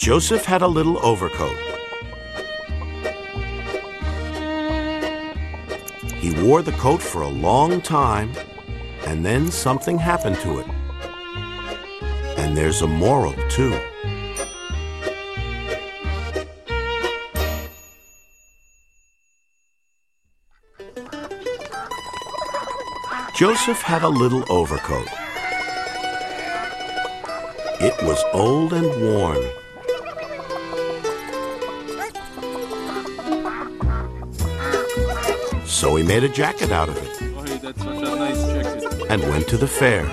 Joseph had a little overcoat. He wore the coat for a long time, and then something happened to it. And there's a moral, too. Joseph had a little overcoat. It was old and worn. So he made a jacket out of it Oh, hey, that's such a nice jacket. and went to the fair.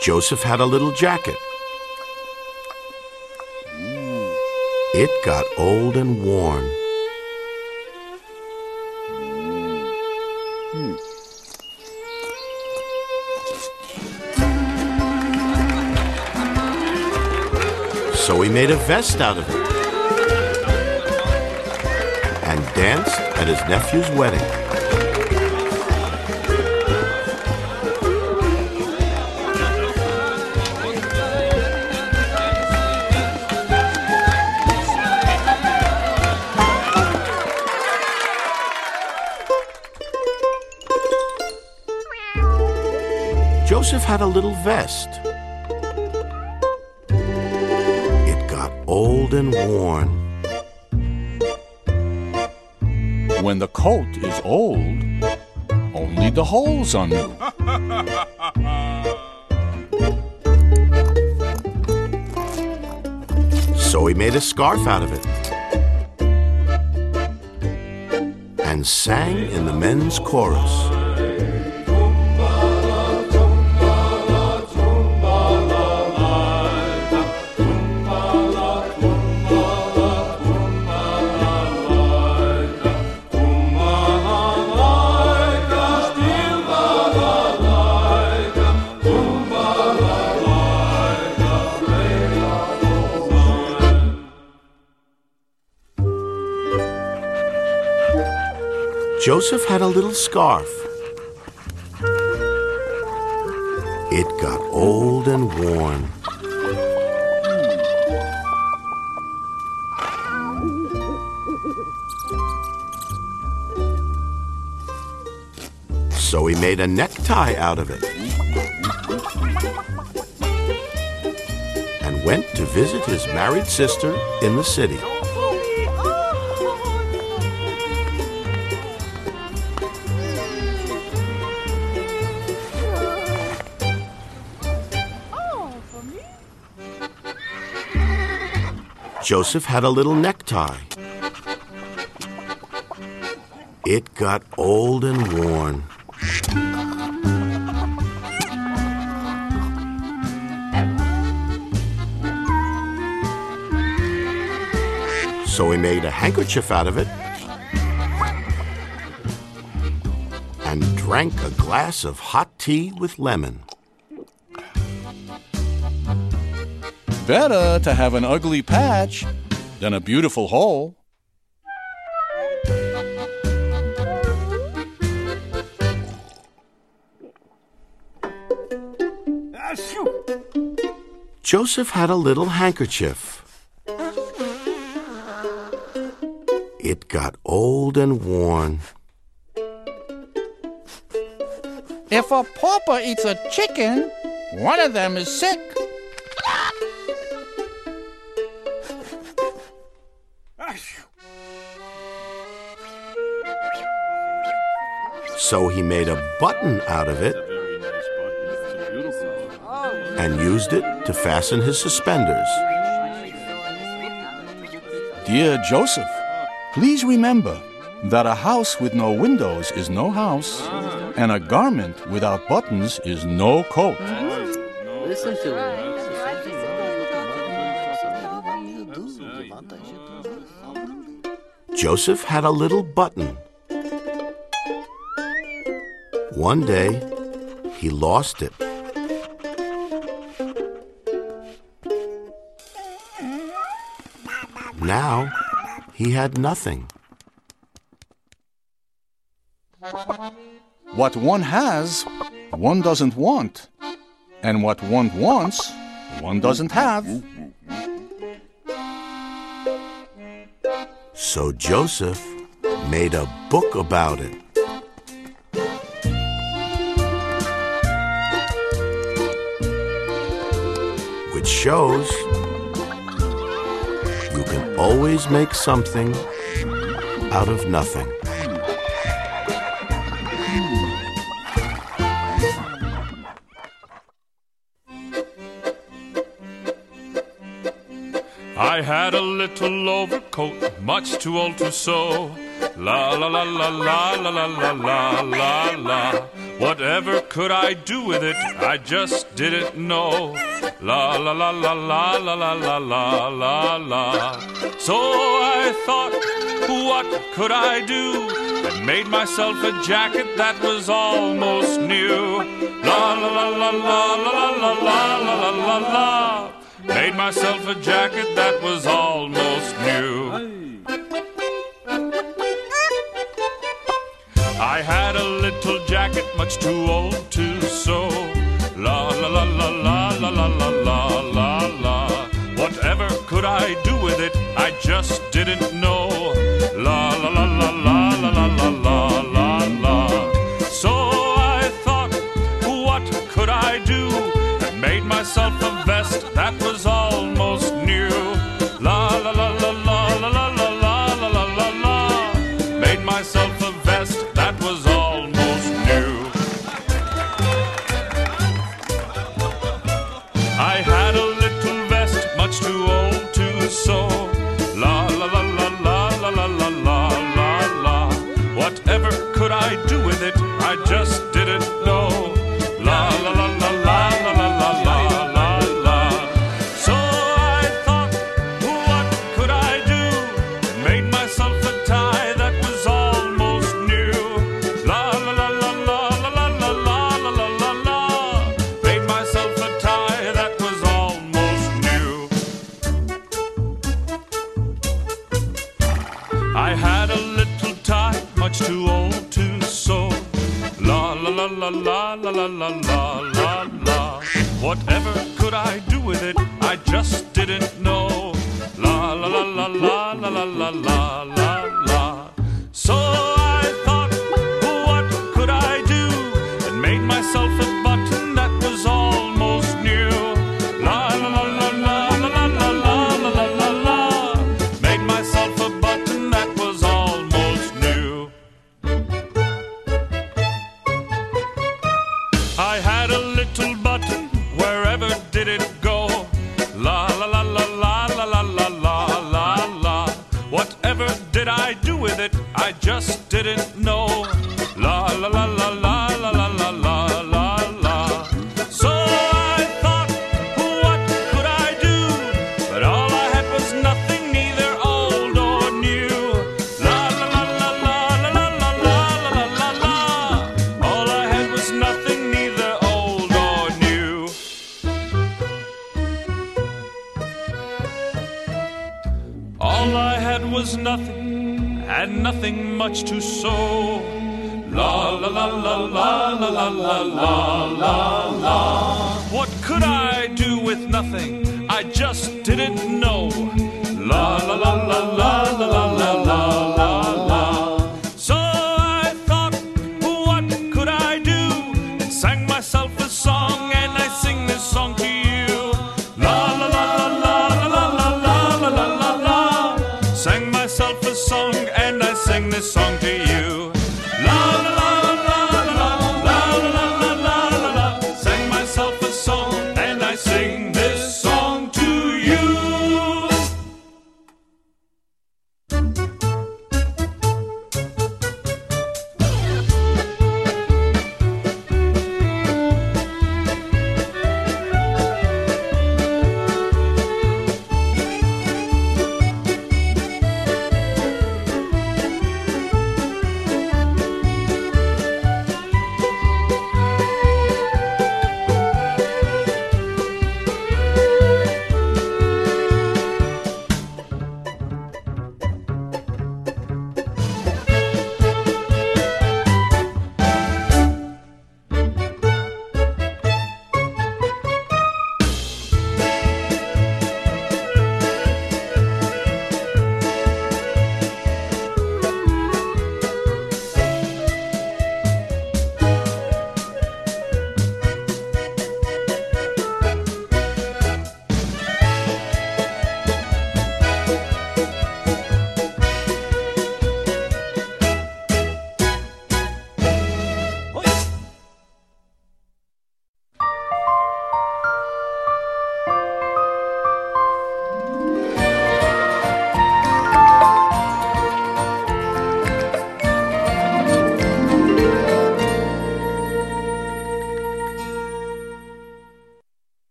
Joseph had a little jacket. It got old and worn. So he made a vest out of it and danced at his nephew's wedding. Joseph had a little vest. Old and worn. When the coat is old, only the holes are new. So he made a scarf out of it and sang in the men's chorus. Joseph had a little scarf. It got old and worn. So he made a necktie out of it and went to visit his married sister in the city. Joseph had a little necktie. It got old and worn. So he made a handkerchief out of it and drank a glass of hot tea with lemon. Better to have an ugly patch than a beautiful hole. Ah, Joseph had a little handkerchief. It got old and worn. If a pauper eats a chicken, one of them is sick. So he made a button out of it Very nice button. It's a beautiful one. and used it to fasten his suspenders. Dear Joseph, please remember that a house with no windows is no house, and a garment without buttons is no coat. Listen to it. Joseph had a little button. One day, he lost it. now he had nothing. What one has, one doesn't want. And what one wants, one doesn't have. So Joseph made a book about it. Which shows you can always make something out of nothing. I had a little overcoat, much too old to sew. La la la la la la la la la la la. Whatever could I do with it? I just didn't know. La la la la la la la la la la la. So I thought, what could I do? I made myself a jacket that was almost new. La la la la la la la la la la la la. Made myself a jacket that was almost new. I had a little jacket much too old to sew. La la la la la la la la la la. Whatever could I do with it? I just too old to sew. La la la la la la la la la la la. Whatever could I do with it? I just didn't know. La la la la la la la la la. Nothing, much to sew. La la la la la la la la la la la. What could I do with nothing? I just didn't know. La la la la la la la la la la and I sing this song to you. La, la,